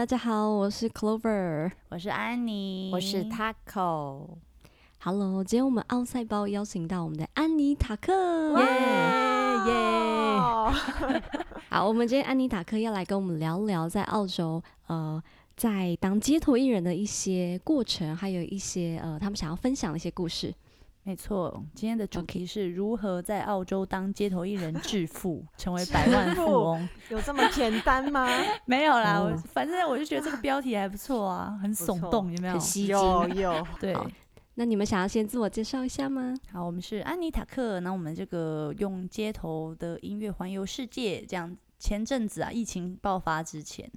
大家好，我是 Clover，我是安妮，我是 Taco。Hello，今天我们奥赛包邀请到我们的安妮塔克，耶耶！好，我们今天安妮塔克要来跟我们聊聊在澳洲，呃，在当街头艺人的一些过程，还有一些呃，他们想要分享的一些故事。没错，今天的主题是如何在澳洲当街头艺人 致富，成为百万富翁。有这么简单吗？没有啦，我反正我就觉得这个标题还不错啊，很耸动，有没有？很吸睛。有有。对。那你们想要先自我介绍一下吗？好，我们是安妮塔克。那我们这个用街头的音乐环游世界，这样前阵子啊，疫情爆发之前，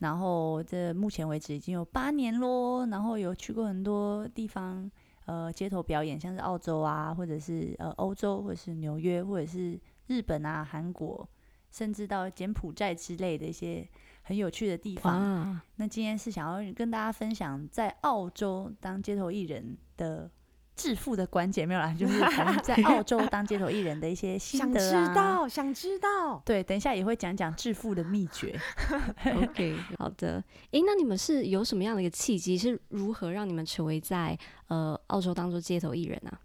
然后这目前为止已经有八年咯，然后有去过很多地方。呃，街头表演，像是澳洲啊，或者是呃欧洲，或者是纽约，或者是日本啊、韩国，甚至到柬埔寨之类的一些很有趣的地方。那今天是想要跟大家分享在澳洲当街头艺人的。致富的关键没有啦，就是 可能在 澳洲当街头艺人的一些心得啊。想知道，想知道。对，等一下也会讲讲致富的秘诀。OK，好的。诶，那你们是有什么样的一个契机？是如何让你们成为在呃澳洲当做街头艺人啊？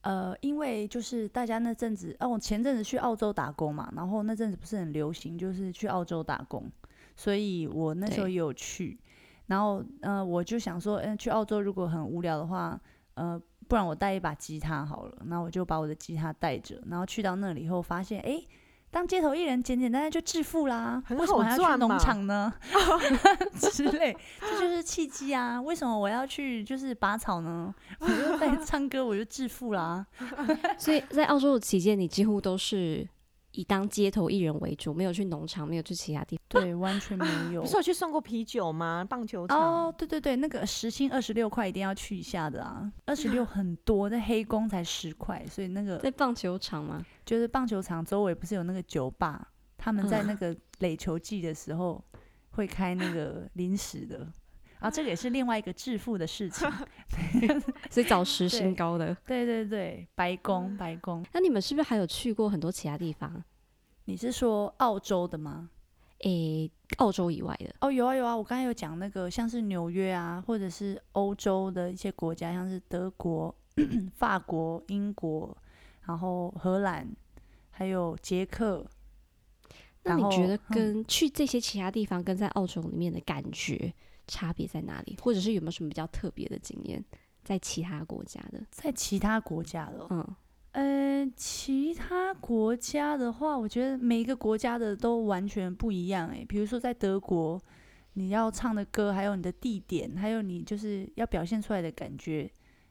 呃，因为就是大家那阵子，哦，我前阵子去澳洲打工嘛，然后那阵子不是很流行，就是去澳洲打工，所以我那时候也有去。然后，呃，我就想说，嗯，去澳洲如果很无聊的话，呃。不然我带一把吉他好了，然后我就把我的吉他带着，然后去到那里以后发现，哎，当街头艺人简简单单就致富啦，为什么还要去农场呢？之类，这就是契机啊！为什么我要去就是拔草呢？我就在唱歌，我就致富啦。所以在澳洲的期间，你几乎都是。以当街头艺人为主，没有去农场，没有去其他地方，对，完全没有。不是有去送过啤酒吗？棒球场？哦，对对对，那个时薪二十六块一定要去一下的啊，二十六 很多，那黑工才十块，所以那个在棒球场吗？就是棒球场周围不是有那个酒吧？他们在那个垒球季的时候会开那个临时的。啊，这个也是另外一个致富的事情，所以找时薪高的，对对对，白宫白宫。那你们是不是还有去过很多其他地方？你是说澳洲的吗？诶，澳洲以外的哦，有啊有啊，我刚才有讲那个，像是纽约啊，或者是欧洲的一些国家，像是德国、法国、英国，然后荷兰，还有捷克。那你觉得跟去这些其他地方跟在澳洲里面的感觉？差别在哪里？或者是有没有什么比较特别的经验？在其他国家的，在其他国家的，嗯，呃，其他国家的话，我觉得每一个国家的都完全不一样。诶，比如说在德国，你要唱的歌，还有你的地点，还有你就是要表现出来的感觉，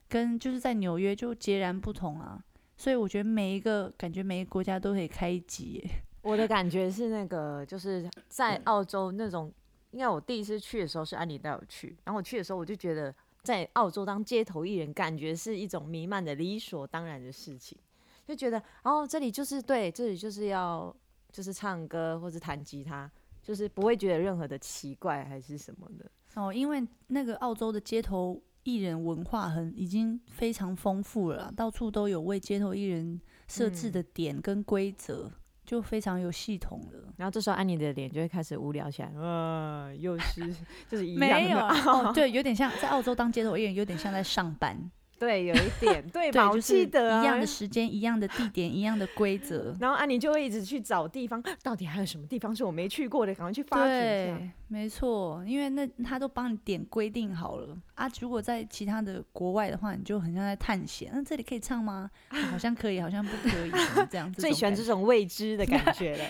跟就是在纽约就截然不同啊。所以我觉得每一个感觉，每一个国家都可以开一集。我的感觉是那个，就是在澳洲那种。因为我第一次去的时候是安妮带我去，然后我去的时候我就觉得在澳洲当街头艺人，感觉是一种弥漫的理所当然的事情，就觉得哦，这里就是对，这里就是要就是唱歌或者弹吉他，就是不会觉得任何的奇怪还是什么的哦，因为那个澳洲的街头艺人文化很已经非常丰富了，到处都有为街头艺人设置的点跟规则。嗯就非常有系统了，然后这时候安妮的脸就会开始无聊起来，呃，又是就是一样的，没有哦，对，有点像在澳洲当街头艺人，有点像在上班。对，有一点，对吧？我记得一样的时间，一样的地点，一样的规则。然后安妮就会一直去找地方，到底还有什么地方是我没去过的，赶快去发掘一下。对，没错，因为那他都帮你点规定好了啊。如果在其他的国外的话，你就很像在探险。那这里可以唱吗？啊、好像可以，好像不可以，这样子。最喜欢这种未知的感觉了。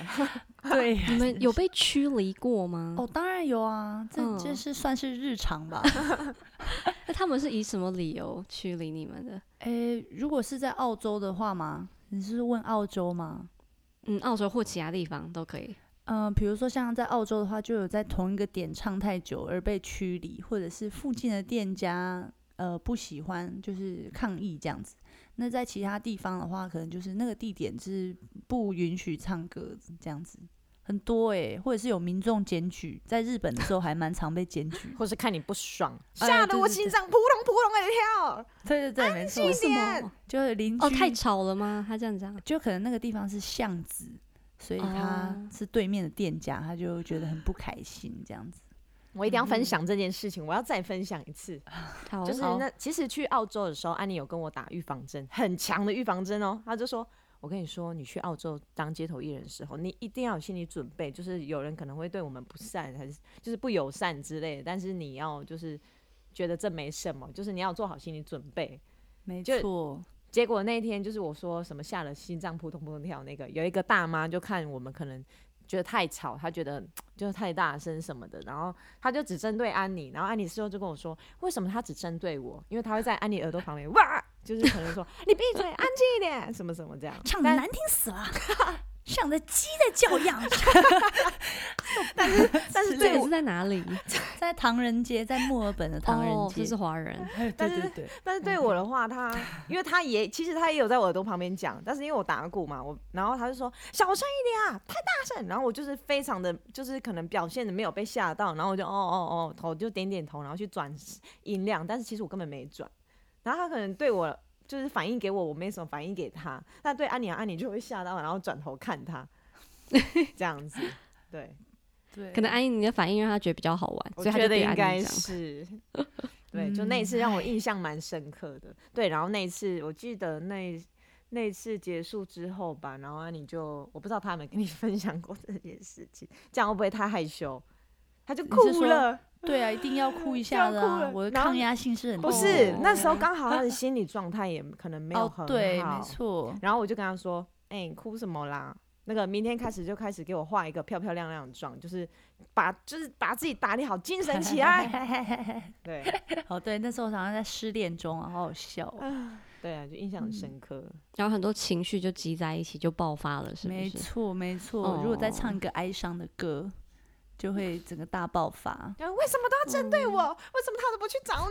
对，你们有被驱离过吗？哦，当然有啊，这这是算是日常吧。那他们是以什么理由驱离你们的？诶、欸，如果是在澳洲的话吗？你是问澳洲吗？嗯，澳洲或其他地方都可以。嗯、呃，比如说像在澳洲的话，就有在同一个点唱太久而被驱离，或者是附近的店家呃不喜欢，就是抗议这样子。那在其他地方的话，可能就是那个地点是不允许唱歌这样子。很多哎、欸，或者是有民众检举，在日本的时候还蛮常被检举，或是看你不爽，吓得我心脏扑通扑通的跳。对对对，没错，什么？就是邻居哦，太吵了吗？他这样讲，就可能那个地方是巷子，所以他是对面的店家，他就觉得很不开心这样子。我一定要分享这件事情，我要再分享一次。就是那其实去澳洲的时候，安妮有跟我打预防针，很强的预防针哦。他就说：“我跟你说，你去澳洲当街头艺人的时候，你一定要有心理准备，就是有人可能会对我们不善，还是就是不友善之类的。但是你要就是觉得这没什么，就是你要做好心理准备。没错。结果那天就是我说什么吓了心脏扑通扑通跳，那个有一个大妈就看我们可能。”觉得太吵，她觉得就是太大声什么的，然后她就只针对安妮，然后安妮事后就跟我说，为什么她只针对我？因为她会在安妮耳朵旁边哇，就是可能说你闭嘴，安静一点，什么什么这样，唱的难听死了。像的鸡在叫一样，但是但是这个是在哪里？在唐人街，在墨尔本的唐人街，这、哦、是华人。但是但是对我的话，他因为他也其实他也有在我耳朵旁边讲，但是因为我打鼓嘛，我然后他就说小声一点啊，太大声。然后我就是非常的就是可能表现的没有被吓到，然后我就哦哦哦头就点点头，然后去转音量，但是其实我根本没转。然后他可能对我。就是反应给我，我没什么反应给他。但对安妮，安妮就会吓到，然后转头看他，这样子。对对，可能安妮你的反应让他觉得比较好玩，我觉得应该是。对，就那一次让我印象蛮深刻的。对，然后那一次我记得那那一次结束之后吧，然后安妮就我不知道他有没有跟你 分享过这件事情，这样会不会太害羞？他就哭了。对啊，一定要哭一 下的、啊。我的抗压性是很不是那时候刚好他的心理状态也可能没有很好。哦、对，没错。然后我就跟他说：“哎、欸，你哭什么啦？那个明天开始就开始给我画一个漂漂亮亮的妆，就是把就是把自己打理好，精神起来。”对，哦对，那时候好像在失恋中啊，好好笑、哦。对啊，就印象很深刻、嗯。然后很多情绪就积在一起，就爆发了，是不是？没错，没错、哦。如果再唱一个哀伤的歌。就会整个大爆发。为什么都要针对我？嗯、为什么他都不去找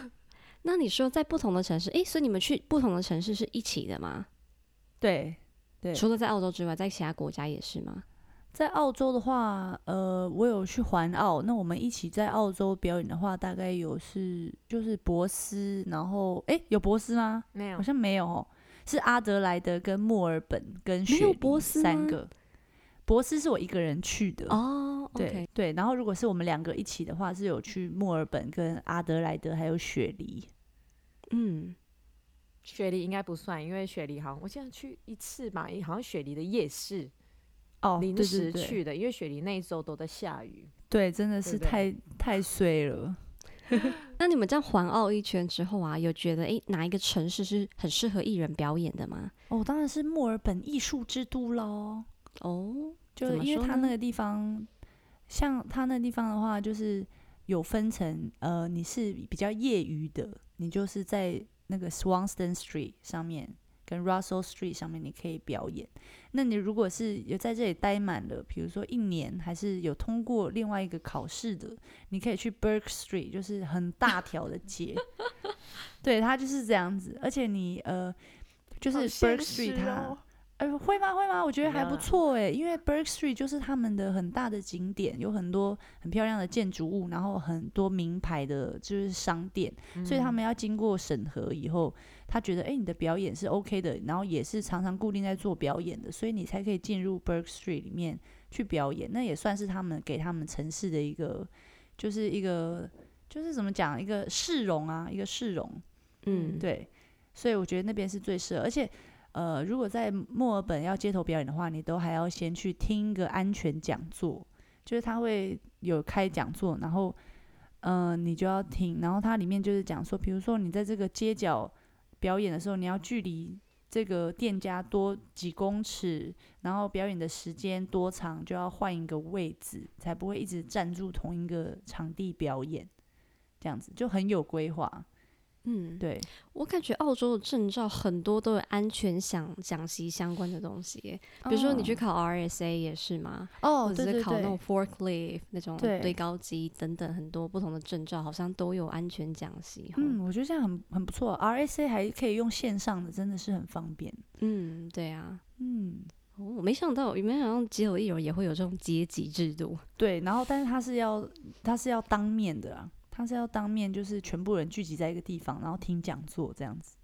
你？那你说在不同的城市，哎、欸，所以你们去不同的城市是一起的吗？对，对。除了在澳洲之外，在其他国家也是吗？在澳洲的话，呃，我有去环澳。那我们一起在澳洲表演的话，大概有是就是博斯，然后诶、欸，有博斯吗？没有，好像没有哦。是阿德莱德跟墨尔本跟雪梨三个。博斯是我一个人去的哦，对、oh, okay. 对，然后如果是我们两个一起的话，是有去墨尔本、跟阿德莱德还有雪梨。嗯，雪梨应该不算，因为雪梨好像我现在去一次吧，好像雪梨的夜市哦，临时去的，因为雪梨那一周都在下雨，对，真的是太太衰了。那你们这样环澳一圈之后啊，有觉得诶哪一个城市是很适合艺人表演的吗？哦，当然是墨尔本艺术之都喽。哦，就是因为它那个地方，像它那个地方的话，就是有分成，呃，你是比较业余的，你就是在那个 Swanston Street 上面跟 Russell Street 上面你可以表演。那你如果是有在这里待满了，比如说一年，还是有通过另外一个考试的，你可以去 Burke Street，就是很大条的街。对，它就是这样子，而且你呃，就是 Burke Street 它。呃，会吗？会吗？我觉得还不错哎，因为 Burke Street 就是他们的很大的景点，有很多很漂亮的建筑物，然后很多名牌的就是商店，嗯、所以他们要经过审核以后，他觉得诶，你的表演是 OK 的，然后也是常常固定在做表演的，所以你才可以进入 Burke Street 里面去表演，那也算是他们给他们城市的一个，就是一个就是怎么讲，一个市容啊，一个市容，嗯，对，所以我觉得那边是最适合，而且。呃，如果在墨尔本要街头表演的话，你都还要先去听一个安全讲座，就是他会有开讲座，然后，呃，你就要听，然后它里面就是讲说，比如说你在这个街角表演的时候，你要距离这个店家多几公尺，然后表演的时间多长，就要换一个位置，才不会一直站住同一个场地表演，这样子就很有规划。嗯，对，我感觉澳洲的证照很多都有安全讲讲习相关的东西，比如说你去考 RSA 也是吗？哦，或者是考那种 forklift 那种堆高机等等很多不同的证照，好像都有安全讲习。嗯，我觉得这样很很不错，RSA 还可以用线上的，真的是很方便。嗯，对啊，嗯，我没想到，有没有想到街头艺人也会有这种阶级制度？对，然后但是他是要他是要当面的啊。他是要当面，就是全部人聚集在一个地方，然后听讲座这样子。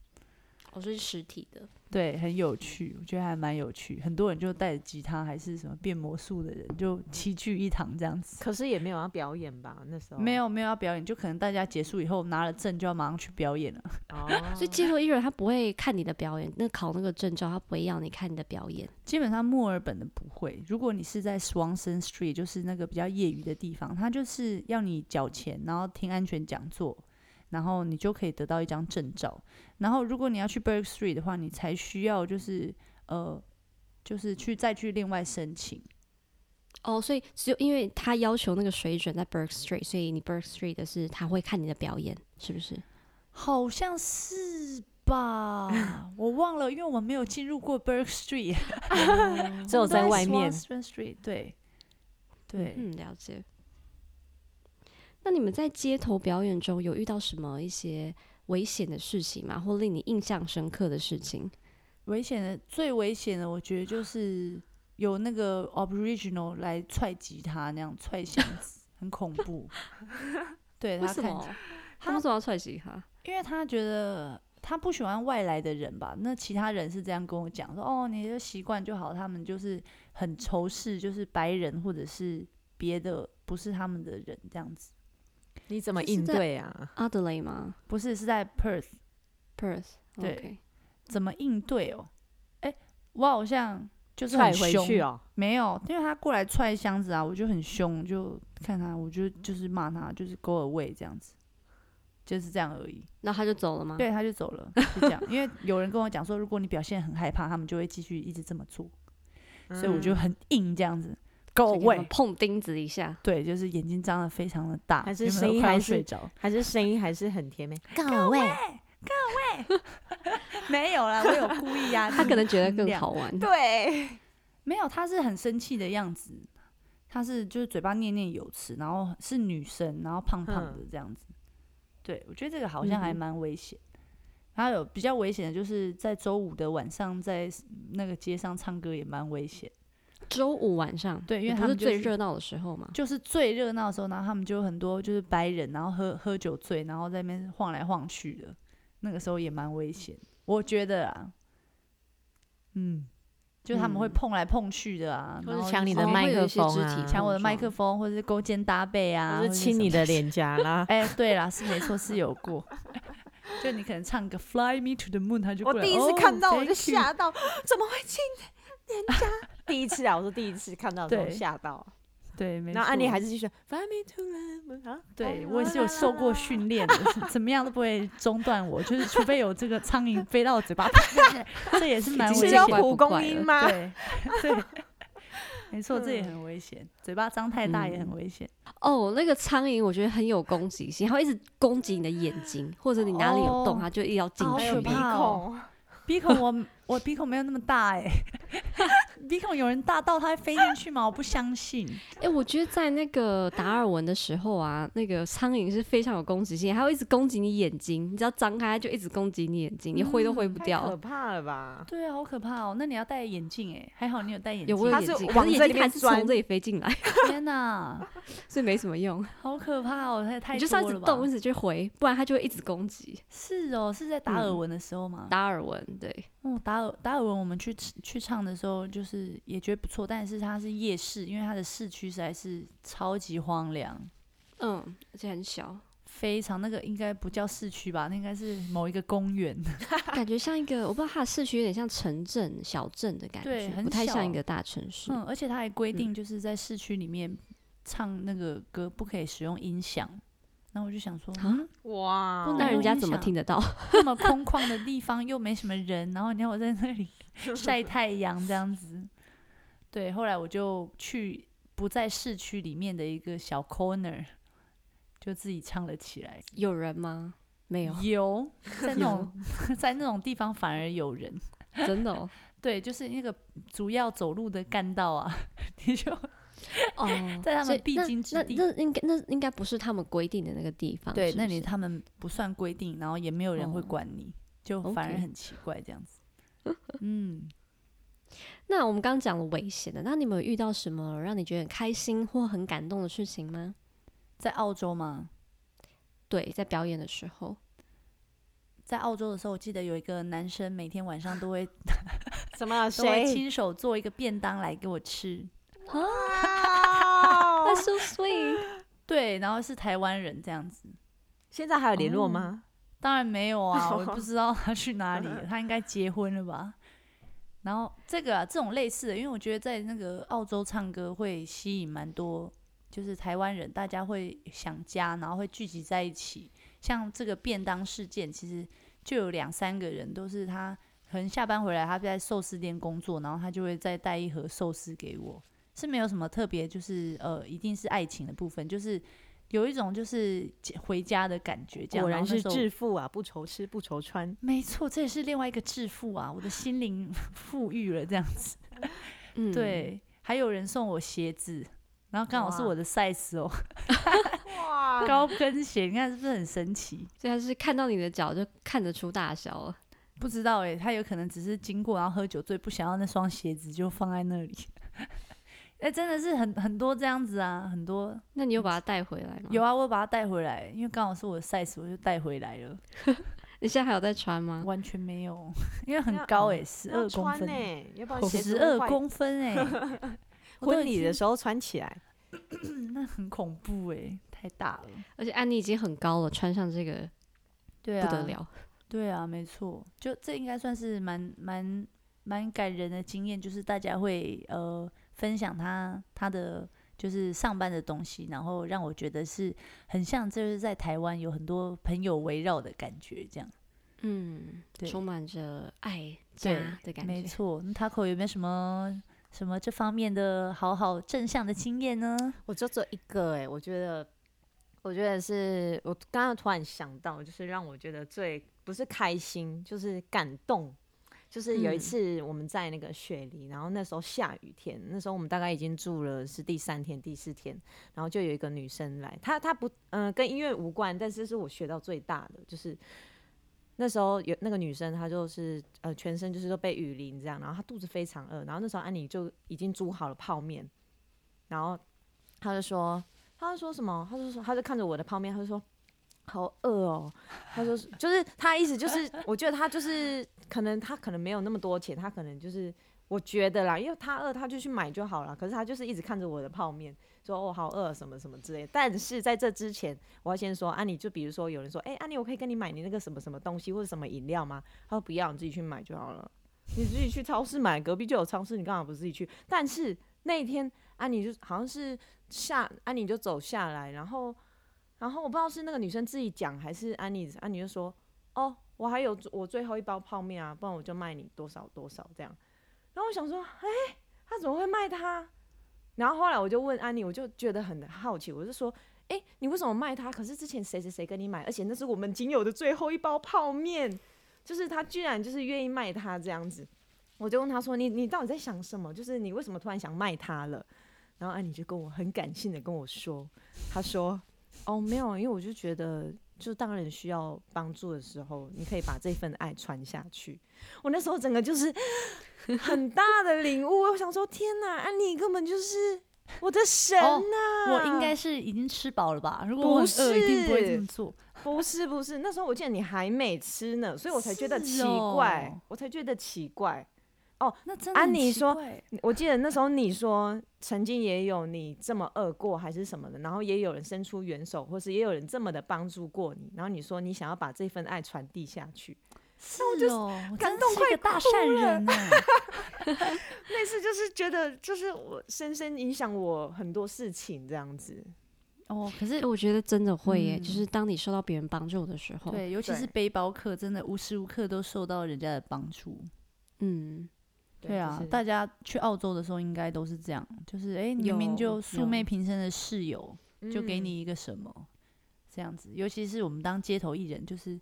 我是实体的。对，很有趣，我觉得还蛮有趣。很多人就带着吉他，还是什么变魔术的人，就齐聚一堂这样子。可是也没有要表演吧？那时候没有没有要表演，就可能大家结束以后拿了证就要马上去表演了。哦，所以街头艺人他不会看你的表演，那考那个证照他不会要你看你的表演。基本上墨尔本的不会。如果你是在 Swanston Street，就是那个比较业余的地方，他就是要你缴钱，然后听安全讲座。然后你就可以得到一张证照。然后如果你要去 Bourke Street 的话，你才需要就是呃，就是去再去另外申请。哦，所以只有因为他要求那个水准在 Bourke Street，所以你 Bourke Street 的是他会看你的表演，是不是？好像是吧，我忘了，因为我没有进入过 Bourke Street，只有在外面。Street 对对，嗯，了解。那你们在街头表演中有遇到什么一些危险的事情吗？或令你印象深刻的事情？危险的，最危险的，我觉得就是有那个 Aboriginal 来踹吉他那样踹箱子，很恐怖。对，他看，他为什么要踹吉他？因为他觉得他不喜欢外来的人吧？那其他人是这样跟我讲说：“哦，你就习惯就好。”他们就是很仇视，就是白人或者是别的不是他们的人这样子。你怎么应对啊？阿德雷吗？不是，是在 Perth，Perth。对，okay. 怎么应对哦？哎、欸，我好像就是很凶回去哦。没有，因为他过来踹箱子啊，我就很凶，就看他，我就就是骂他，就是 go away 这样子，就是这样而已。那他就走了吗？对，他就走了，就这样。因为有人跟我讲说，如果你表现很害怕，他们就会继续一直这么做，嗯、所以我就很硬这样子。Go away，碰钉子一下，对，就是眼睛张得非常的大，还是声音还是还是声音还是很甜美。Go away，Go away，没有啦，我有故意呀、啊，他可能觉得更好玩。对，没有，他是很生气的样子，他是就是嘴巴念念有词，然后是女生，然后胖胖的这样子。嗯、对，我觉得这个好像还蛮危险。还、嗯、有比较危险的就是在周五的晚上，在那个街上唱歌也蛮危险。周五晚上，对，因为他们、就是、是最热闹的时候嘛，就是最热闹的时候，然后他们就很多就是白人，然后喝喝酒醉，然后在那边晃来晃去的，那个时候也蛮危险，我觉得啊，嗯，就他们会碰来碰去的啊，或者抢你的麦克风啊，抢我的麦克风，或者是勾肩搭背啊，或者亲你的脸颊啦，哎、欸，对啦，是没错，是有过，就你可能唱个 Fly Me to the Moon，他就我第一次看到我就吓到，怎么会亲脸颊？第一次啊，我说第一次看到的时候吓到，对，没错。然后安妮还是继续 Fly me to the moon 啊，对我也是有受过训练的，怎么样都不会中断我，就是除非有这个苍蝇飞到我嘴巴，这也是蛮危险的。是要蒲公英吗？对，对，没错，这也很危险，嘴巴张太大也很危险。哦，那个苍蝇我觉得很有攻击性，它会一直攻击你的眼睛，或者你哪里有洞，它就一定要进去。鼻孔，鼻孔我。我鼻孔没有那么大哎、欸，鼻孔有人大到它会飞进去吗？我不相信。哎、欸，我觉得在那个达尔文的时候啊，那个苍蝇是非常有攻击性，它会一直攻击你眼睛，你只要张开它就一直攻击你眼睛，你挥都挥不掉。太可怕了吧？对啊，好可怕哦。那你要戴眼镜哎，还好你有戴眼镜。有眼镜，可是眼镜还是从这里飞进来。天哪，所以没什么用。好可怕哦，太太多了吧？你就一直动，一直去回，不然它就会一直攻击。是哦，是在达尔文的时候吗？达、嗯、尔文，对。哦，达尔达尔文，我们去去唱的时候，就是也觉得不错，但是它是夜市，因为它的市区实在是超级荒凉，嗯，而且很小，非常那个应该不叫市区吧，那应该是某一个公园，感觉像一个，我不知道它的市区有点像城镇、小镇的感觉，对，很不太像一个大城市。嗯，而且它还规定就是在市区里面唱那个歌不可以使用音响。然后我就想说，啊，哇，那人家怎么听得到？那么空旷的地方又没什么人，然后你看我在那里 晒太阳这样子。对，后来我就去不在市区里面的一个小 corner，就自己唱了起来。有人吗？没有。有，在那种在那种地方反而有人，真的哦。对，就是那个主要走路的干道啊，你就。哦，在他们必经之地，那，那，那应该那应该不是他们规定的那个地方。对，是是那里他们不算规定，然后也没有人会管你，哦、就反而很奇怪这样子。嗯，那我们刚刚讲了危险的，那你们有遇到什么让你觉得很开心或很感动的事情吗？在澳洲吗？对，在表演的时候，在澳洲的时候，我记得有一个男生每天晚上都会 什么都会亲手做一个便当来给我吃。啊，That's so sweet。对，然后是台湾人这样子。现在还有联络吗？Oh, 当然没有啊，我不知道他去哪里了。他应该结婚了吧？然后这个啊，这种类似的，因为我觉得在那个澳洲唱歌会吸引蛮多，就是台湾人，大家会想家，然后会聚集在一起。像这个便当事件，其实就有两三个人都是他，可能下班回来他在寿司店工作，然后他就会再带一盒寿司给我，是没有什么特别，就是呃，一定是爱情的部分，就是有一种就是回家的感觉。这样，果然是致富啊，不愁吃不愁穿。没错，这也是另外一个致富啊，我的心灵 富裕了这样子。嗯，对，还有人送我鞋子。然后刚好是我的 size 哦，哇，高跟鞋，你看是不是很神奇？所以他是看到你的脚就看得出大小了。不知道哎，他有可能只是经过，然后喝酒醉，不想要那双鞋子就放在那里。哎，真的是很很多这样子啊，很多。那你有把它带回来吗？有啊，我有把它带回来，因为刚好是我的 size，我就带回来了。你现在还有在穿吗？完全没有，因为很高哎，十二公分哎，十二公分哎。婚礼的时候穿起来，那很恐怖哎、欸，太大了。而且安妮已经很高了，穿上这个，对啊，不得了。对啊，没错，就这应该算是蛮蛮蛮感人的经验，就是大家会呃分享他他的就是上班的东西，然后让我觉得是很像就是在台湾有很多朋友围绕的感觉，这样。嗯，对，充满着爱家的感觉。没错，那 Taco 有没有什么？什么这方面的好好正向的经验呢？我就做一个哎、欸，我觉得，我觉得是我刚刚突然想到，就是让我觉得最不是开心，就是感动。就是有一次我们在那个雪梨，然后那时候下雨天，那时候我们大概已经住了是第三天、第四天，然后就有一个女生来，她她不嗯、呃、跟音乐无关，但是是我学到最大的就是。那时候有那个女生，她就是呃全身就是都被雨淋这样，然后她肚子非常饿，然后那时候安妮就已经煮好了泡面，然后她就说，她就说什么？她就说，她就看着我的泡面，她就说好饿哦，他说就是他意思就是，我觉得他就是可能他可能没有那么多钱，他可能就是我觉得啦，因为他饿，他就去买就好了，可是他就是一直看着我的泡面。说哦，好饿，什么什么之类。但是在这之前，我要先说，安妮，就比如说有人说，哎、安妮，我可以跟你买你那个什么什么东西或者什么饮料吗？他说不要，你自己去买就好了。你自己去超市买，隔壁就有超市，你干嘛不自己去？但是那一天，安妮就好像是下，安妮就走下来，然后，然后我不知道是那个女生自己讲还是安妮，安妮就说，哦，我还有我最后一包泡面啊，不然我就卖你多少多少这样。然后我想说，哎、他怎么会卖他？然后后来我就问安妮，我就觉得很好奇，我就说：“哎，你为什么卖它？可是之前谁谁谁跟你买，而且那是我们仅有的最后一包泡面，就是他居然就是愿意卖它这样子。”我就问他说：“你你到底在想什么？就是你为什么突然想卖它了？”然后安妮就跟我很感性的跟我说：“他说，哦，没有，因为我就觉得，就当人需要帮助的时候，你可以把这份爱传下去。”我那时候整个就是。很大的领悟，我想说，天哪，安妮根本就是我的神呐、啊！我应该是已经吃饱了吧？如果我饿，一定不会这么做。不是不是，那时候我记得你还没吃呢，所以我才觉得奇怪，哦、我才觉得奇怪。哦，那真的安妮说，我记得那时候你说曾经也有你这么饿过，还是什么的，然后也有人伸出援手，或是也有人这么的帮助过你，然后你说你想要把这份爱传递下去。是哦，感动快大善人呢。那次就是觉得，就是我深深影响我很多事情这样子。哦，可是我觉得真的会耶，嗯、就是当你受到别人帮助的时候，对，尤其是背包客，真的无时无刻都受到人家的帮助。嗯，对啊，就是、大家去澳洲的时候应该都是这样，就是哎，明明就素昧平生的室友，就给你一个什么、嗯、这样子。尤其是我们当街头艺人，就是。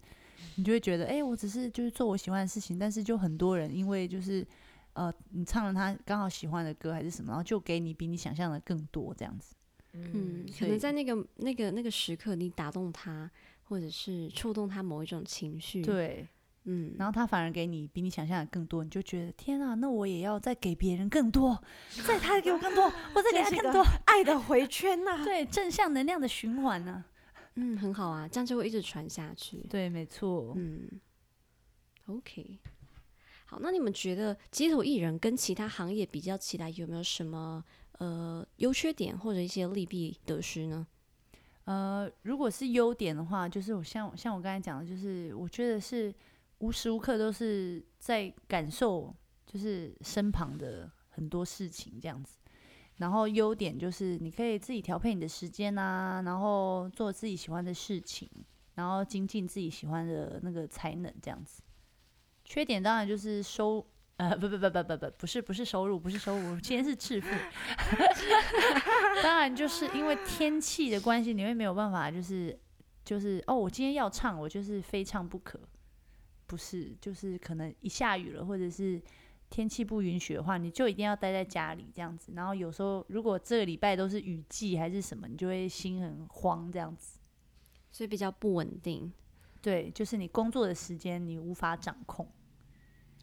你就会觉得，哎、欸，我只是就是做我喜欢的事情，但是就很多人因为就是，呃，你唱了他刚好喜欢的歌还是什么，然后就给你比你想象的更多这样子。嗯，可能在那个那个那个时刻，你打动他，或者是触动他某一种情绪。对，嗯，然后他反而给你比你想象的更多，你就觉得天啊，那我也要再给别人更多，再他给我更多，我再给他更多，爱的回圈呐、啊，对，正向能量的循环呢、啊。嗯，很好啊，这样就会一直传下去。对，没错。嗯，OK，好，那你们觉得街头艺人跟其他行业比较起来，有没有什么呃优缺点或者一些利弊得失呢？呃，如果是优点的话，就是我像像我刚才讲的，就是我觉得是无时无刻都是在感受，就是身旁的很多事情这样子。然后优点就是你可以自己调配你的时间啊，然后做自己喜欢的事情，然后精进自己喜欢的那个才能这样子。缺点当然就是收，呃，不不不不不不，不是不是收入，不是收入，今天是致富。当然就是因为天气的关系，你会没有办法，就是就是哦，我今天要唱，我就是非唱不可。不是，就是可能一下雨了，或者是天气不允许的话，你就一定要待在家里这样子。然后有时候如果这个礼拜都是雨季还是什么，你就会心很慌这样子，所以比较不稳定。对，就是你工作的时间你无法掌控。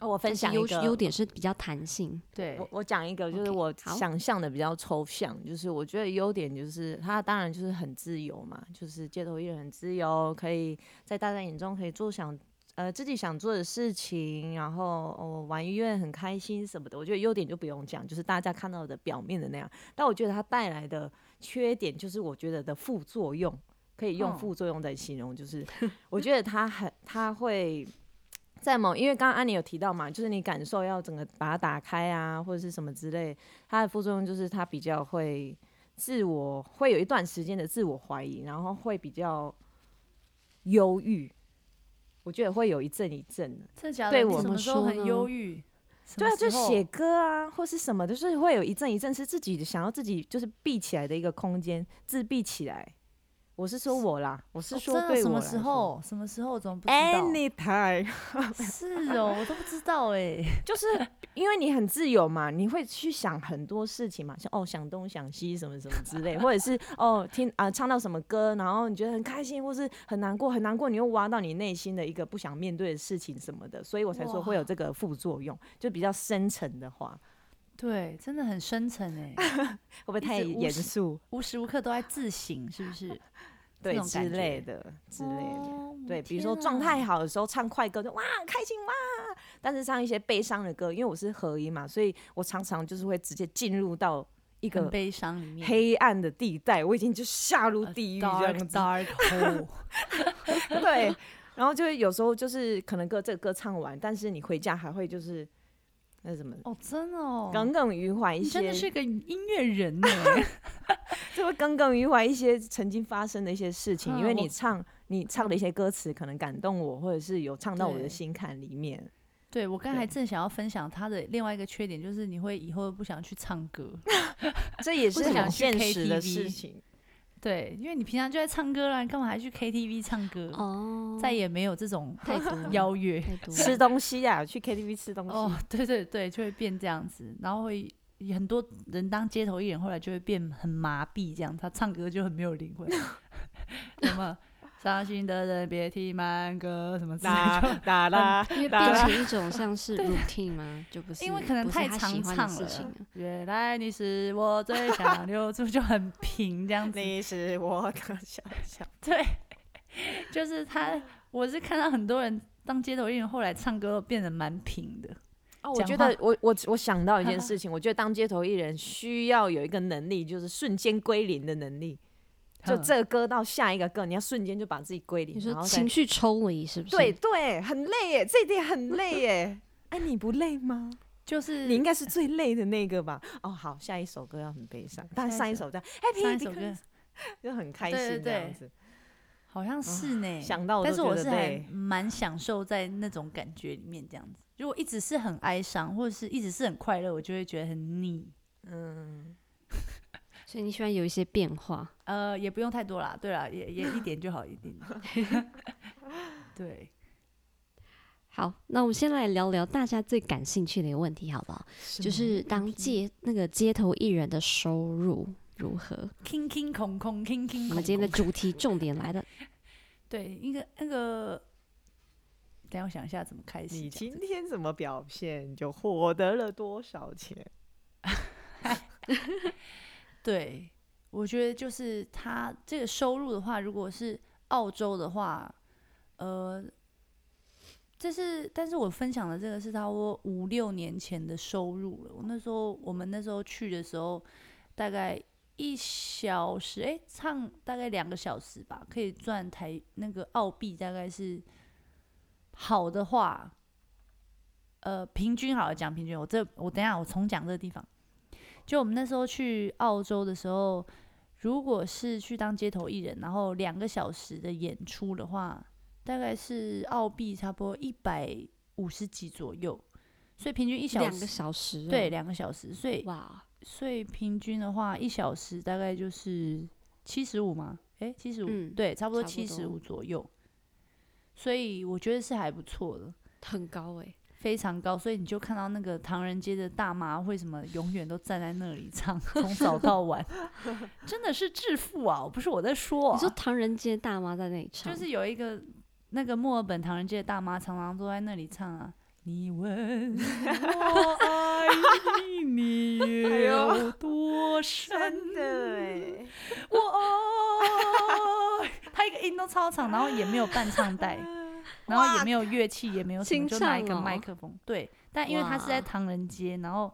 哦，我分享一个优点是比较弹性。对，我我讲一个，就是我想象的比较抽象，okay, 就是我觉得优点就是它当然就是很自由嘛，就是街头艺人很自由，可以在大家眼中可以做想呃自己想做的事情，然后哦玩音乐很开心什么的。我觉得优点就不用讲，就是大家看到的表面的那样。但我觉得它带来的缺点就是我觉得的副作用，可以用副作用来形容，就是 我觉得它很它会。在某，因为刚刚安妮有提到嘛，就是你感受要整个把它打开啊，或者是什么之类，它的副作用就是它比较会自我，会有一段时间的自我怀疑，然后会比较忧郁。我觉得会有一阵一阵的。对，我们说很忧郁。对啊，就写歌啊，或是什么，就是会有一阵一阵是自己想要自己就是闭起来的一个空间，自闭起来。我是说我啦，我是说对我、哦、什么时候？什么时候？怎么不知道？Anytime。是哦，我都不知道哎。就是因为你很自由嘛，你会去想很多事情嘛，像哦想东想西什么什么之类，或者是哦听啊、呃、唱到什么歌，然后你觉得很开心，或是很难过很难过，你又挖到你内心的一个不想面对的事情什么的，所以我才说会有这个副作用，就比较深层的话。对，真的很深层哎，会不会太严肃？无时无刻都在自省，是不是？对，之类的之类的。哦、对，比如说状态好的时候唱快歌就哇开心哇，但是唱一些悲伤的歌，因为我是合音嘛，所以我常常就是会直接进入到一个悲伤里面黑暗的地带，我已经就下入地狱这样子。Dark, dark hole。对，然后就有时候就是可能歌这个歌唱完，但是你回家还会就是。那什么？哦，真的哦，耿耿于怀一些。真的是个音乐人呢 就会耿耿于怀一些曾经发生的一些事情，因为你唱你唱的一些歌词可能感动我，或者是有唱到我的心坎里面。对，对我刚才正想要分享他的另外一个缺点，就是你会以后不想去唱歌，这也是很现实的事情。对，因为你平常就在唱歌啦，你干嘛还去 KTV 唱歌？哦，再也没有这种太多 邀约吃东西呀、啊，去 KTV 吃东西。哦，对对对，就会变这样子，然后会很多人当街头艺人，后来就会变很麻痹，这样他唱歌就很没有灵魂。那么。伤心的人别听慢歌，什么之类的，哒啦，因为变成一种像是 routine 吗？就不是，因为可能太常唱了。原来你是我最想留住，就很平这样子。你是我的小小，对，就是他。我是看到很多人当街头艺人，后来唱歌变得蛮平的。哦，我觉得我我我想到一件 事情，我觉得当街头艺人需要有一个能力，就是瞬间归零的能力。就这个歌到下一个歌，你要瞬间就把自己归零，你说情绪抽离是不是？对对，很累耶，这一点很累耶。哎，你不累吗？就是你应该是最累的那个吧？哦，好，下一首歌要很悲伤，但上一首这样，Happy，上一首歌就很开心这样子。好像是呢，想到，但是我是还蛮享受在那种感觉里面这样子。如果一直是很哀伤，或者是一直是很快乐，我就会觉得很腻。嗯。所以你喜欢有一些变化，呃，也不用太多啦。对啦，也也一点就好，一点。对，好，那我们先来聊聊大家最感兴趣的一个问题，好不好？就是当街那个街头艺人的收入如何？空空空空空空。我们今天的主题重点来了。对，一个那个，等下我想一下怎么开始。你今天怎么表现，就获得了多少钱？对，我觉得就是他这个收入的话，如果是澳洲的话，呃，这是，但是我分享的这个是差不多五六年前的收入了。我那时候，我们那时候去的时候，大概一小时，哎，唱大概两个小时吧，可以赚台那个澳币，大概是好的话，呃，平均好了讲平均。我这我等一下我重讲这个地方。就我们那时候去澳洲的时候，如果是去当街头艺人，然后两个小时的演出的话，大概是澳币差不多一百五十几左右，所以平均一小时两个小时，对，两个小时，所以哇，所以平均的话一小时大概就是七十五嘛，诶，七十五，对，差不多七十五左右，所以我觉得是还不错的，很高诶。非常高，所以你就看到那个唐人街的大妈为什么永远都站在那里唱，从早到晚，真的是致富啊！不是我在说，你说唐人街大妈在那里唱，就是有一个那个墨尔本唐人街的大妈常常坐在那里唱啊。你问我爱 你有多深？对，我爱他一个音都超长，然后也没有伴唱带。然后也没有乐器，也没有什么，就拿一个麦克风。对，但因为他是在唐人街，然后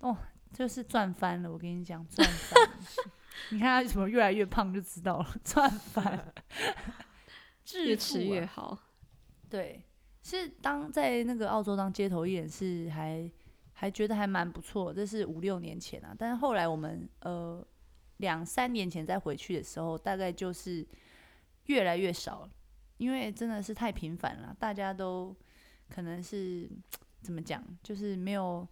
哦，就是赚翻了。我跟你讲，赚翻了。你看他怎么越来越胖就知道了，赚翻了。越吃越好。对，是当在那个澳洲当街头艺人是还还觉得还蛮不错。这是五六年前啊，但是后来我们呃两三年前再回去的时候，大概就是越来越少了。因为真的是太频繁了，大家都可能是怎么讲，就是没有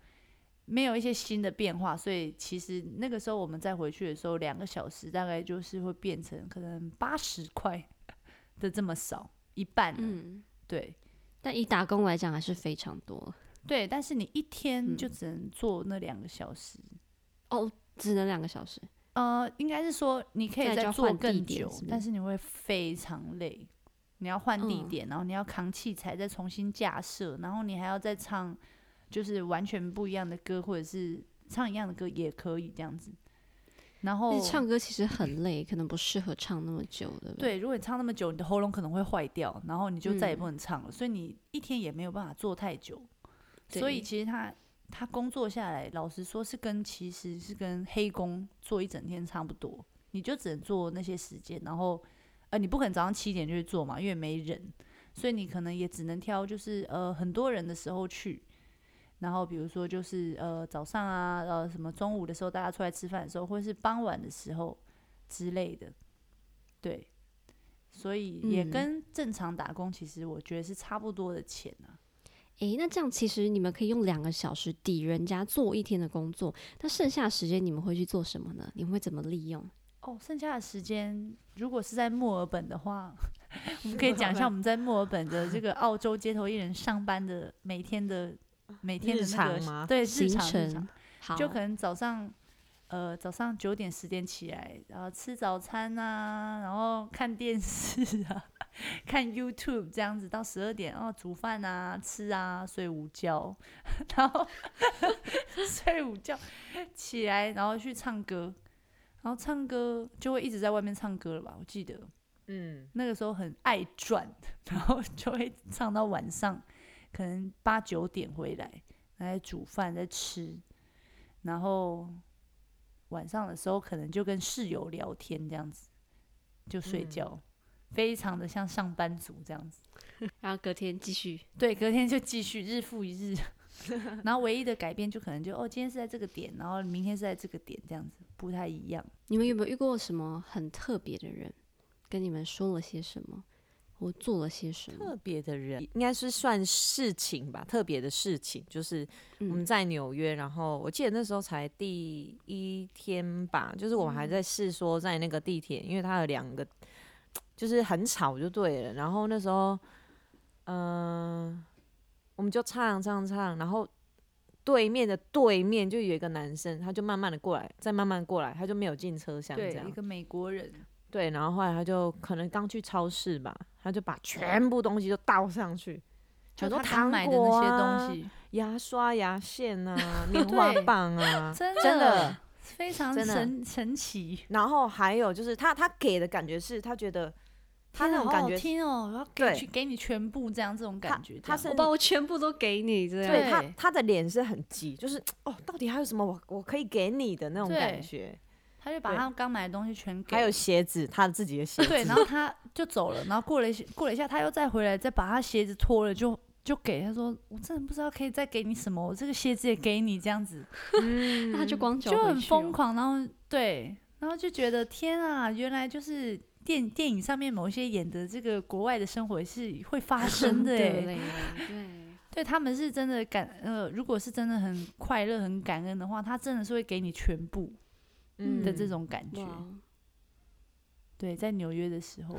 没有一些新的变化，所以其实那个时候我们再回去的时候，两个小时大概就是会变成可能八十块 的这么少，一半。嗯，对。但以打工来讲还是非常多。对，但是你一天就只能做那两个小时。嗯、哦，只能两个小时。呃，应该是说你可以再做更久，但是你会非常累。你要换地点，嗯，然后你要扛器材，再重新架设，然后你还要再唱，就是完全不一样的歌，或者是唱一样的歌也可以这样子。然后唱歌其实很累，可能不适合唱那么久的。对，如果你唱那么久，你的喉咙可能会坏掉，然后你就再也不能唱了。嗯，所以你一天也没有办法做太久。所以其实他他工作下来，老实说是跟其实是跟黑工做一整天差不多，你就只能做那些时间，然后。呃，你不可能早上七点就去做嘛，因为没人，所以你可能也只能挑就是呃很多人的时候去，然后比如说就是呃早上啊，呃什么中午的时候大家出来吃饭的时候，或者是傍晚的时候之类的，对，所以也跟正常打工其实我觉得是差不多的钱啊。诶、嗯，那这样其实你们可以用两个小时抵人家做一天的工作，那剩下时间你们会去做什么呢？你们会怎么利用？哦，剩下的时间，如果是在墨尔本的话，我们可以讲一下我们在墨尔本的这个澳洲街头艺人上班的每天的每天的那个对日常日常，就可能早上呃早上九点十点起来，然后吃早餐啊，然后看电视啊，看 YouTube 这样子到十二点，哦煮饭啊吃啊睡午觉，然后睡午觉起来，然后去唱歌。然后唱歌就会一直在外面唱歌了吧？我记得，嗯，那个时候很爱转，然后就会唱到晚上，可能八九点回来，来煮饭在吃，然后晚上的时候可能就跟室友聊天这样子，就睡觉，嗯，非常的像上班族这样子。然后隔天继续，对，隔天就继续日复一日。然后唯一的改变就可能就哦，今天是在这个点，然后明天是在这个点，这样子不太一样。你们有没有遇过什么很特别的人，跟你们说了些什么，我做了些什么？特别的人应该是算事情吧，特别的事情就是我们在纽约，嗯，然后我记得那时候才第一天吧，就是我们还在试说在那个地铁，因为它有两个，就是很吵就对了。然后那时候，嗯，呃。我们就唱唱唱，然后对面的对面就有一个男生，他就慢慢的过来，再慢慢过来，他就没有进车厢。这样，一个美国人。对，然后后来他就可能刚去超市吧，他就把全部东西都倒上去，很多他买的那些东西，牙刷、牙线啊，棉花棒啊，真的，真的非常神神奇。然后还有就是他他给的感觉是他觉得他那种感觉听哦，然后给去给你全部这样这种感觉，他是我把我全部都给你，这样。对他他的脸是很急，就是 哦，到底还有什么我我可以给你的那种感觉。他就把他刚买的东西全给，还有鞋子，他自己的鞋子。对，然后他就走了，然后过了一过了一下，他又再回来，再把他鞋子脱了，就就给他说：“我真的不知道可以再给你什么，我这个鞋子也给你这样子。”嗯，那他就光脚就很疯狂，然后对，然后就觉得天啊，原来就是。电电影上面某一些演的这个国外的生活是会发生的，对，对，对他们是真的感呃，如果是真的很快乐、很感恩的话，他真的是会给你全部的这种感觉。嗯、对，在纽约的时候，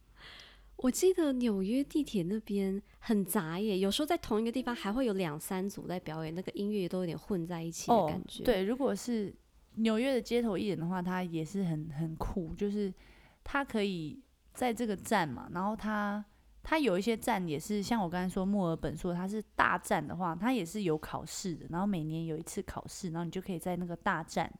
我记得纽约地铁那边很杂耶，有时候在同一个地方还会有两三组在表演，那个音乐都有点混在一起的感觉。哦、对，如果是纽约的街头艺人的话，他也是很很酷，就是。他可以在这个站嘛，然后他他有一些站也是像我刚才说墨尔本说他是大站的话，他也是有考试的，然后每年有一次考试，然后你就可以在那个大站，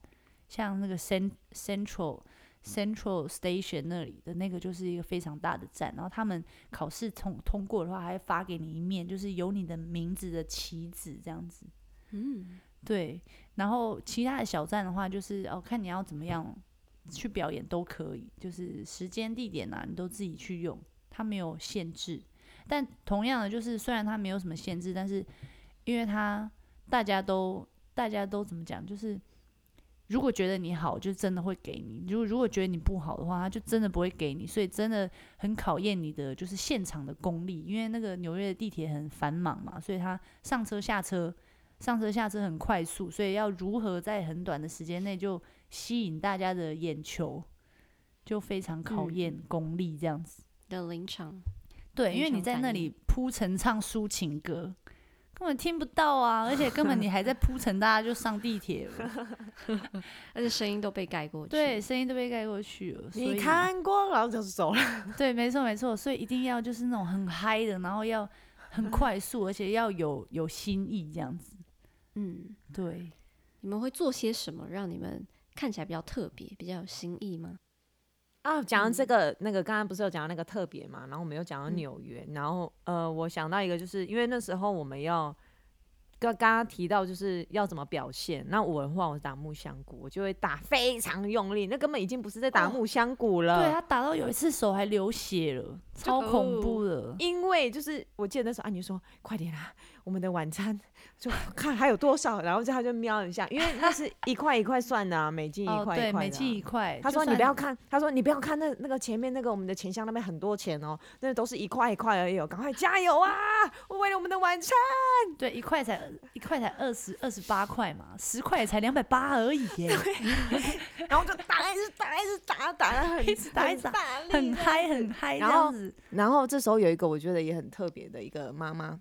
像那个 Cent Central Central Station 那里的那个就是一个非常大的站，然后他们考试通通过的话，还会发给你一面就是有你的名字的旗子这样子，嗯，对，然后其他的小站的话就是哦看你要怎么样。去表演都可以，就是时间地点啊，你都自己去用，它没有限制。但同样的，就是虽然它没有什么限制，但是因为它大家都大家都怎么讲，就是如果觉得你好，就真的会给你；如果如果觉得你不好的话，他就真的不会给你。所以真的很考验你的就是现场的功力，因为那个纽约的地铁很繁忙嘛，所以他上车下车上车下车很快速，所以要如何在很短的时间内就。吸引大家的眼球，就非常考验功力这样子的临场。对，因为你在那里铺陈唱抒情歌，根本听不到啊，而且根本你还在铺陈，大家就上地铁了，而且声音都被盖过去。对，声音都被盖过去了。你看过，然后就走了。对，没错没错，所以一定要就是那种很嗨的，然后要很快速，而且要有有新意这样子。嗯，对。你们会做些什么让你们？看起来比较特别，比较有新意吗？啊，讲到这个，嗯、那个刚刚不是有讲到那个特别嘛？然后我们又讲到纽约，嗯、然后呃，我想到一个，就是因为那时候我们要。刚刚刚提到就是要怎么表现，那我的话，我是打木香鼓，我就会打非常用力，那根本已经不是在打木香鼓了。哦、对，他打到有一次手还流血了，超恐怖的。因为就是我记得那时候安妮说：“快点啦，我们的晚餐就 看还有多少。”然后就他就瞄一下，因为那是一块一块算的、啊，美金一块一块、啊哦、对，美金一块。他说：“你不要看，他说你不要看那那个前面那个我们的钱箱那边很多钱哦，那都是一块一块而已，赶快加油啊！我为了我们的晚餐，对，一块才一块才二。”二十二十八块嘛，十块才两百八而已耶。然后就打一直打一直打打的很，一直打 一直打，很嗨很嗨。然后然后这时候有一个我觉得也很特别的一个妈妈，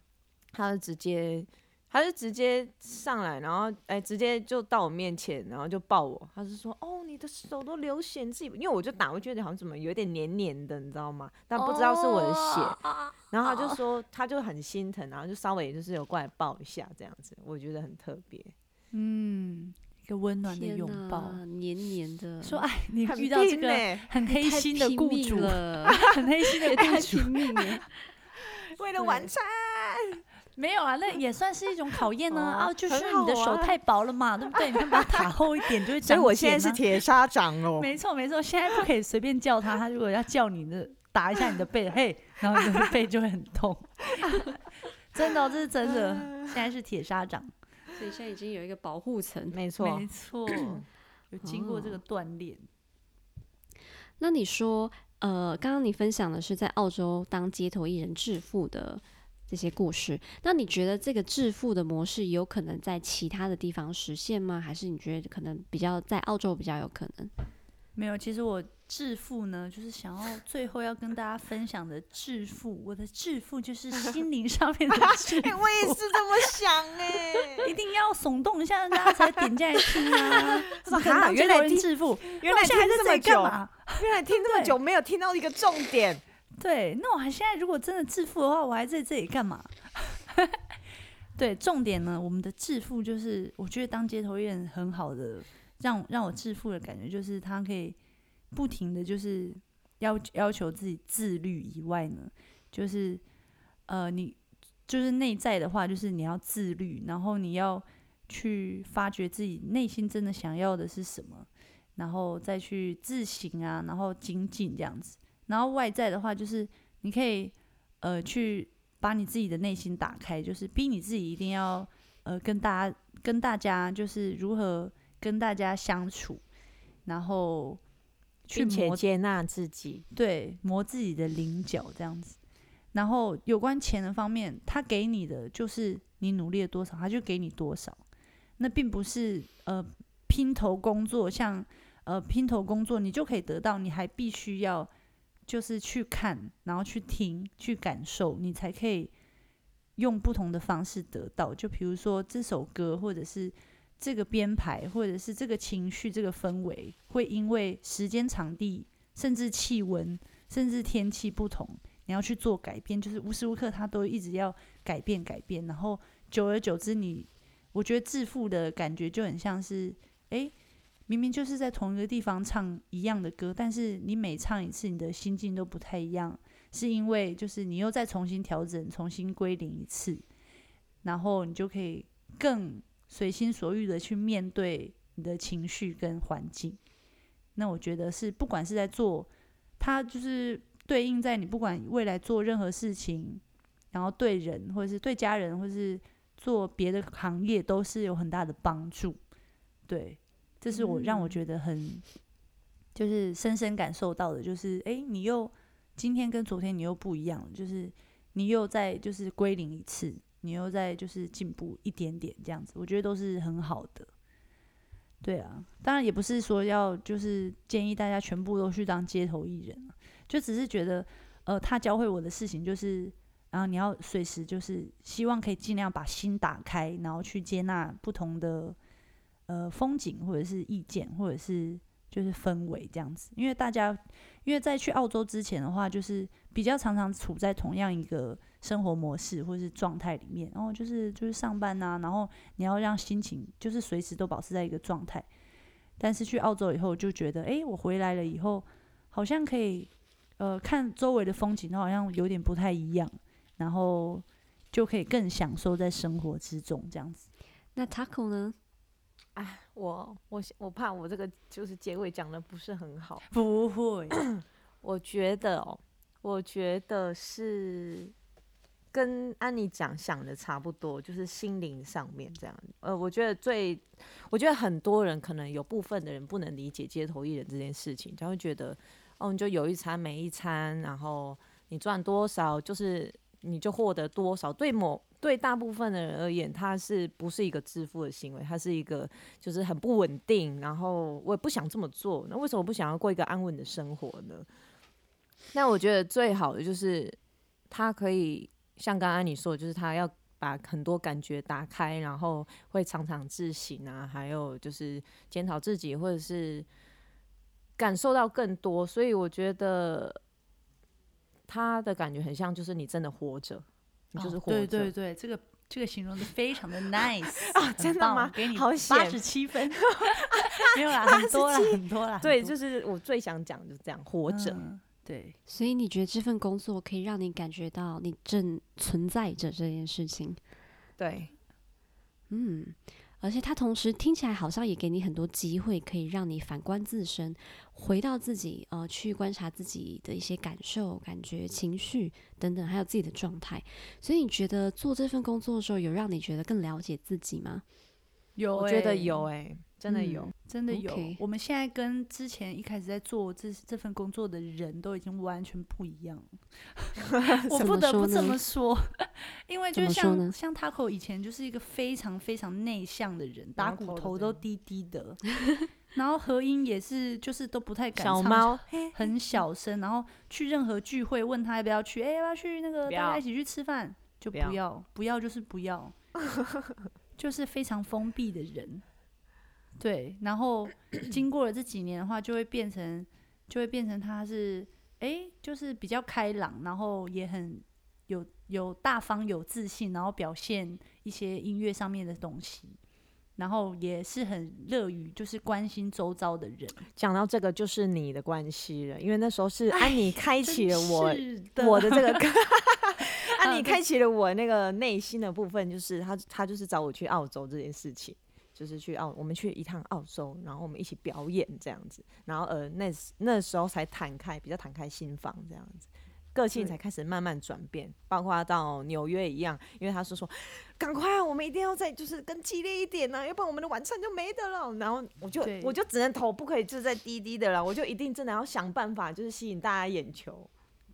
她就直接她就直接上来，然后哎直接就到我面前，然后就抱我。她是说哦，你的手都流血，自己因为我就打，我觉得好像怎么有点黏黏的，你知道吗？但不知道是我的血。哦然后她就说，她就很心疼，然后就稍微就是有过来抱一下这样子，我觉得很特别。嗯，一个温暖的拥抱，黏黏的。说哎，你遇到这个很黑心的雇主了，很黑心的 雇主，为了晚餐。没有啊，那也算是一种考验呢。啊，就是你的手太薄了嘛，对不对？你看把它打厚一点就会。所以我现在是铁砂掌哦。没错没错，现在不可以随便叫他，他如果要叫你的。打一下你的背，嘿，然后你的背就会很痛。真的、哦，这是真的。现在是铁砂掌，所以现在已经有一个保护层。没错，没错，有经过这个锻炼。那你说，呃，刚刚你分享的是在澳洲当街头艺人致富的这些故事，那你觉得这个致富的模式有可能在其他的地方实现吗？还是你觉得可能比较在澳洲比较有可能？没有，其实我。致富呢，就是想要最后要跟大家分享的致富。我的致富就是心灵上面的致富。我也是这么想哎，一定要耸动一下，让大家才点进来听啊！啊，原来致富，原来听这么久，原来听这么久没有听到一个重点。对，那我还现在如果真的致富的话，我还在这里干嘛？对，重点呢，我们的致富就是，我觉得当街头艺人很好的，让让我致富的感觉就是他可以。不停的就是要要求自己自律以外呢，就是呃，你就是内在的话，就是你要自律，然后你要去发掘自己内心真的想要的是什么，然后再去自省啊，然后精进这样子。然后外在的话，就是你可以呃去把你自己的内心打开，就是逼你自己一定要呃跟大家跟大家就是如何跟大家相处，然后。去磨接纳自己，对，磨自己的棱角这样子。然后有关钱的方面，他给你的就是你努力了多少，他就给你多少。那并不是呃拼头工作，像呃拼头工作你就可以得到，你还必须要就是去看，然后去听，去感受，你才可以用不同的方式得到。就比如说这首歌，或者是。这个编排，或者是这个情绪、这个氛围，会因为时间、场地，甚至气温，甚至天气不同，你要去做改变，就是无时无刻它都一直要改变、改变。然后久而久之你，我觉得致富的感觉就很像是，哎，明明就是在同一个地方唱一样的歌，但是你每唱一次，你的心境都不太一样，是因为就是你又再重新调整、重新归零一次，然后你就可以更。随心所欲的去面对你的情绪跟环境，那我觉得是不管是在做，它就是对应在你不管未来做任何事情，然后对人或者是对家人或是做别的行业都是有很大的帮助。对，这是我让我觉得很就是深深感受到的，就是哎，你又今天跟昨天你又不一样，就是你又在就是归零一次。你又在就是进步一点点这样子，我觉得都是很好的。对啊，当然也不是说要就是建议大家全部都去当街头艺人，就只是觉得，呃，他教会我的事情就是，然后你要随时就是希望可以尽量把心打开，然后去接纳不同的呃风景或者是意见或者是就是氛围这样子，因为大家因为在去澳洲之前的话，就是比较常常处在同样一个。生活模式或者是状态里面，然后就是就是上班呐、啊，然后你要让心情就是随时都保持在一个状态。但是去澳洲以后就觉得，哎，我回来了以后，好像可以呃看周围的风景，都好像有点不太一样，然后就可以更享受在生活之中这样子。那 Taco 呢？哎，我我我怕我这个就是结尾讲的不是很好。不会，我觉得哦，我觉得是。跟安妮讲想的差不多，就是心灵上面这样。呃，我觉得最，我觉得很多人可能有部分的人不能理解街头艺人这件事情，他会觉得，哦，你就有一餐没一餐，然后你赚多少就是你就获得多少。对某对大部分的人而言，它是不是一个致富的行为？它是一个就是很不稳定。然后我也不想这么做，那为什么不想要过一个安稳的生活呢？那我觉得最好的就是他可以。像刚刚你说的，就是他要把很多感觉打开，然后会常常自省啊，还有就是检讨自己，或者是感受到更多。所以我觉得他的感觉很像，就是你真的活着，你就是活着。哦，对对对，这个这个形容的非常的 nice 啊，真的吗？给你八十七分，没有啦，很多啦，很多啦。对，就是我最想讲的就是这样活着。嗯对，所以你觉得这份工作可以让你感觉到你正存在着这件事情？对，嗯，而且它同时听起来好像也给你很多机会，可以让你反观自身，回到自己，呃，去观察自己的一些感受、感觉、情绪等等，还有自己的状态。所以你觉得做这份工作的时候，有让你觉得更了解自己吗？有、欸，我觉得有、欸，哎。真的有，嗯、真的有。Okay. 我们现在跟之前一开始在做这这份工作的人都已经完全不一样。我不得不这么说，因为就像像 Taco 以前就是一个非常非常内向的人，打骨头都低低的，然后何音也是就是都不太敢唱，小猫很小声，然后去任何聚会问他要不要去，哎、欸，要不要去那个大家一起去吃饭？就不要，不要就是不要，就是非常封闭的人。对，然后 经过了这几年的话，就会变成，就会变成他是，哎，就是比较开朗，然后也很有有大方、有自信，然后表现一些音乐上面的东西。然后也是很乐于就是关心周遭的人。讲到这个，就是你的关系了，因为那时候是安妮开启了我的我的这个，安妮开启了我那个内心的部分，就是他他就是找我去澳洲这件事情，就是去澳我们去一趟澳洲，然后我们一起表演这样子，然后呃那那时候才弹开比较弹开心房这样子。个性才开始慢慢转变，包括到纽约一样，因为他是说，赶快啊，我们一定要再就是更激烈一点啊，要不然我们的晚餐就没得了。然后我就我就只能头不可以就在低低的了，我就一定真的要想办法，就是吸引大家眼球。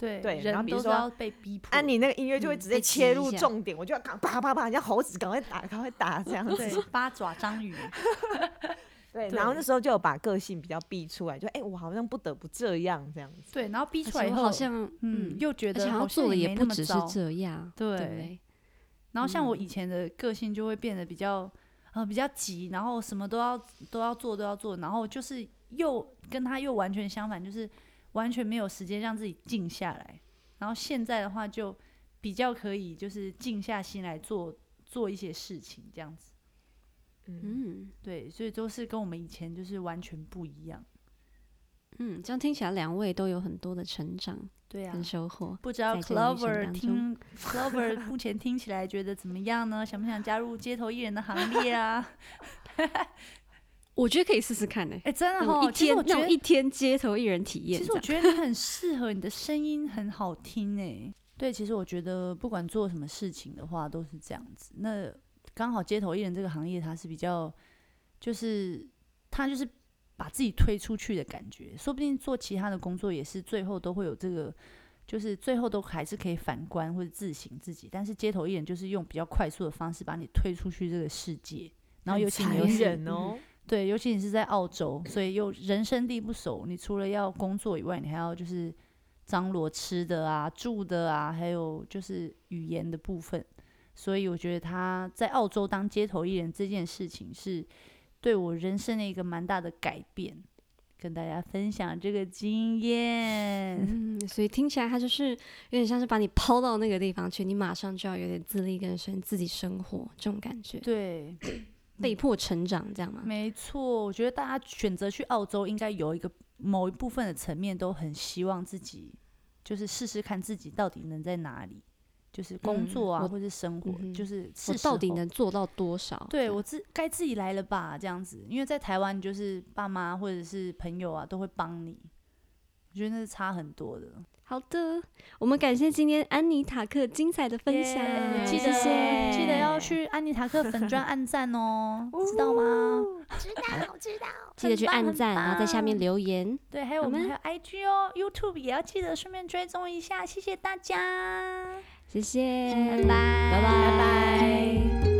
对对，然后比如说被逼迫，啊，你那个音乐就会直接切入重点，我就要赶啪啪啪，像猴子赶快打，赶快打这样子，八爪章鱼。对，然后那时候就有把个性比较逼出来，就哎、欸，我好像不得不这样这样子。对，然后逼出来以后，好像嗯，又觉得好像做的也不只是这样。对，对然后像我以前的个性就会变得比较呃比较急，然后什么都要都要做都要做，然后就是又跟他又完全相反，就是完全没有时间让自己静下来。然后现在的话就比较可以，就是静下心来做做一些事情这样子。嗯，对，所以都是跟我们以前就是完全不一样。嗯，这样听起来两位都有很多的成长，对啊，跟收获。不知道 Clover 听 Clover 目前听起来觉得怎么样呢？想不想加入街头艺人的行列啊？我觉得可以试试看呢、欸。哎、欸，真的哦，一天那种一天街头艺人体验。其实我觉得你很适合，你的声音很好听哎、欸。对，其实我觉得不管做什么事情的话，都是这样子。那。刚好街头艺人这个行业，它是比较，就是他就是把自己推出去的感觉，说不定做其他的工作也是最后都会有这个，就是最后都还是可以反观或者自省自己。但是街头艺人就是用比较快速的方式把你推出去这个世界，然后尤其你又是、哦、对，尤其你是在澳洲，所以又人生地不熟，你除了要工作以外，你还要就是张罗吃的啊、住的啊，还有就是语言的部分。所以我觉得他在澳洲当街头艺人这件事情是对我人生的一个蛮大的改变，跟大家分享这个经验。嗯，所以听起来他就是有点像是把你抛到那个地方去，你马上就要有点自力更生，自己生活这种感觉。对，被迫成长这样吗？没错，我觉得大家选择去澳洲，应该有一个某一部分的层面都很希望自己就是试试看自己到底能在哪里。就是工作啊，嗯、或是生活，嗯、就是我到底能做到多少？对我自该自己来了吧，这样子。因为在台湾，就是爸妈或者是朋友啊，都会帮你。我觉得那是差很多的。好的，我们感谢今天安妮塔克精彩的分享。Yeah, 记得记得要去安妮塔克粉专按赞哦，知道吗？知道知道。记得去按赞，然后在下面留言。对，还有我们还有 IG 哦，YouTube 也要记得顺便追踪一下。谢谢大家。谢谢，拜拜，拜拜，拜拜。